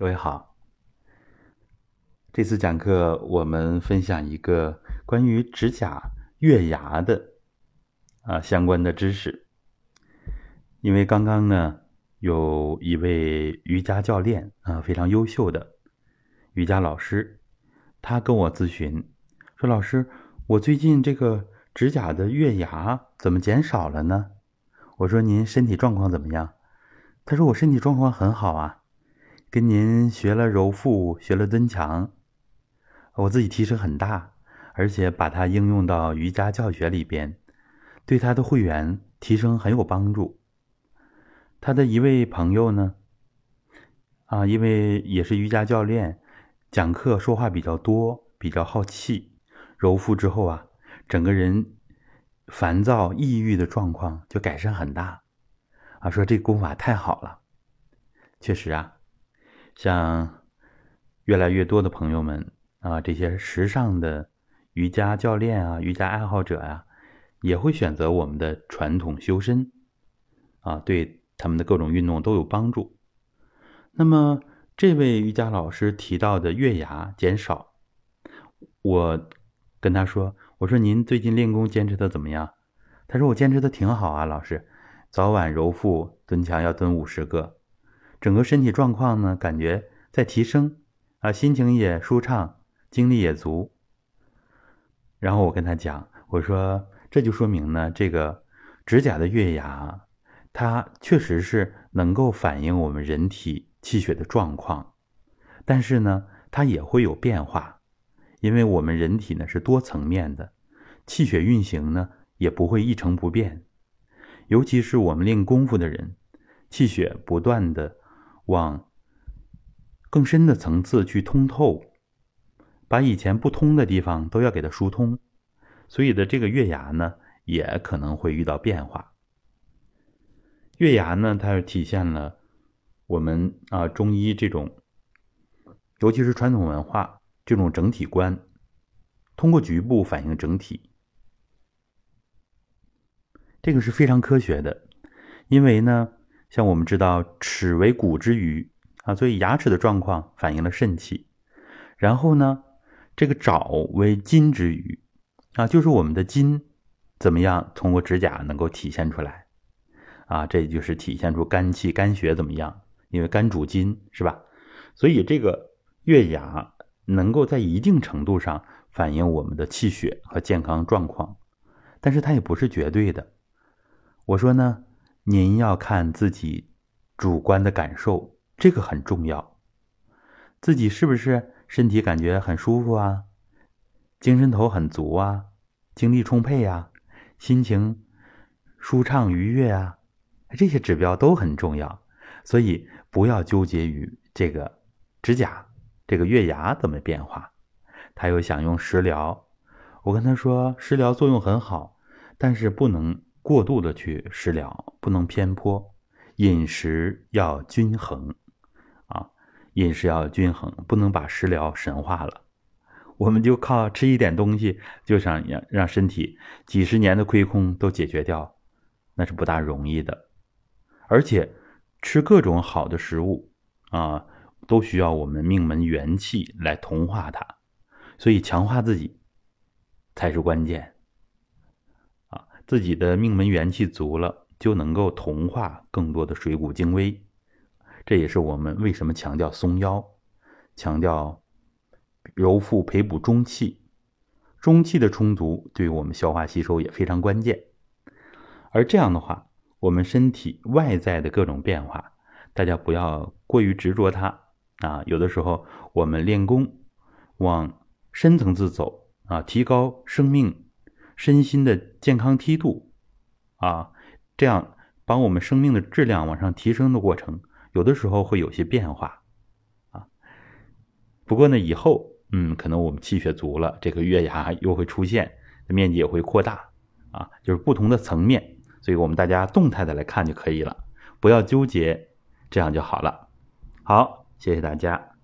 各位好，这次讲课我们分享一个关于指甲月牙的啊相关的知识。因为刚刚呢有一位瑜伽教练啊非常优秀的瑜伽老师，他跟我咨询说：“老师，我最近这个指甲的月牙怎么减少了呢？”我说：“您身体状况怎么样？”他说：“我身体状况很好啊，跟您学了揉腹，学了蹲墙，我自己提升很大，而且把它应用到瑜伽教学里边，对他的会员提升很有帮助。他的一位朋友呢，啊，因为也是瑜伽教练，讲课说话比较多，比较好气，揉腹之后啊，整个人烦躁、抑郁的状况就改善很大。”啊，说这功法太好了，确实啊，像越来越多的朋友们啊，这些时尚的瑜伽教练啊、瑜伽爱好者啊，也会选择我们的传统修身啊，对他们的各种运动都有帮助。那么，这位瑜伽老师提到的月牙减少，我跟他说：“我说您最近练功坚持的怎么样？”他说：“我坚持的挺好啊，老师。”早晚揉腹蹲墙要蹲五十个，整个身体状况呢感觉在提升啊，心情也舒畅，精力也足。然后我跟他讲，我说这就说明呢，这个指甲的月牙，它确实是能够反映我们人体气血的状况，但是呢，它也会有变化，因为我们人体呢是多层面的，气血运行呢也不会一成不变。尤其是我们练功夫的人，气血不断的往更深的层次去通透，把以前不通的地方都要给它疏通，所以的这个月牙呢，也可能会遇到变化。月牙呢，它体现了我们啊中医这种，尤其是传统文化这种整体观，通过局部反映整体。这个是非常科学的，因为呢，像我们知道，齿为骨之余啊，所以牙齿的状况反映了肾气。然后呢，这个爪为筋之余啊，就是我们的筋怎么样，通过指甲能够体现出来啊，这就是体现出肝气、肝血怎么样，因为肝主筋，是吧？所以这个月牙能够在一定程度上反映我们的气血和健康状况，但是它也不是绝对的。我说呢，您要看自己主观的感受，这个很重要。自己是不是身体感觉很舒服啊？精神头很足啊？精力充沛呀？心情舒畅愉悦啊？这些指标都很重要。所以不要纠结于这个指甲、这个月牙怎么变化。他又想用食疗，我跟他说，食疗作用很好，但是不能。过度的去食疗不能偏颇，饮食要均衡啊，饮食要均衡，不能把食疗神化了。我们就靠吃一点东西就想让让身体几十年的亏空都解决掉，那是不大容易的。而且吃各种好的食物啊，都需要我们命门元气来同化它，所以强化自己才是关键。自己的命门元气足了，就能够同化更多的水谷精微。这也是我们为什么强调松腰，强调揉腹培补中气。中气的充足，对于我们消化吸收也非常关键。而这样的话，我们身体外在的各种变化，大家不要过于执着它啊。有的时候，我们练功往深层次走啊，提高生命。身心的健康梯度，啊，这样把我们生命的质量往上提升的过程，有的时候会有些变化，啊，不过呢，以后，嗯，可能我们气血足了，这个月牙又会出现，面积也会扩大，啊，就是不同的层面，所以我们大家动态的来看就可以了，不要纠结，这样就好了。好，谢谢大家。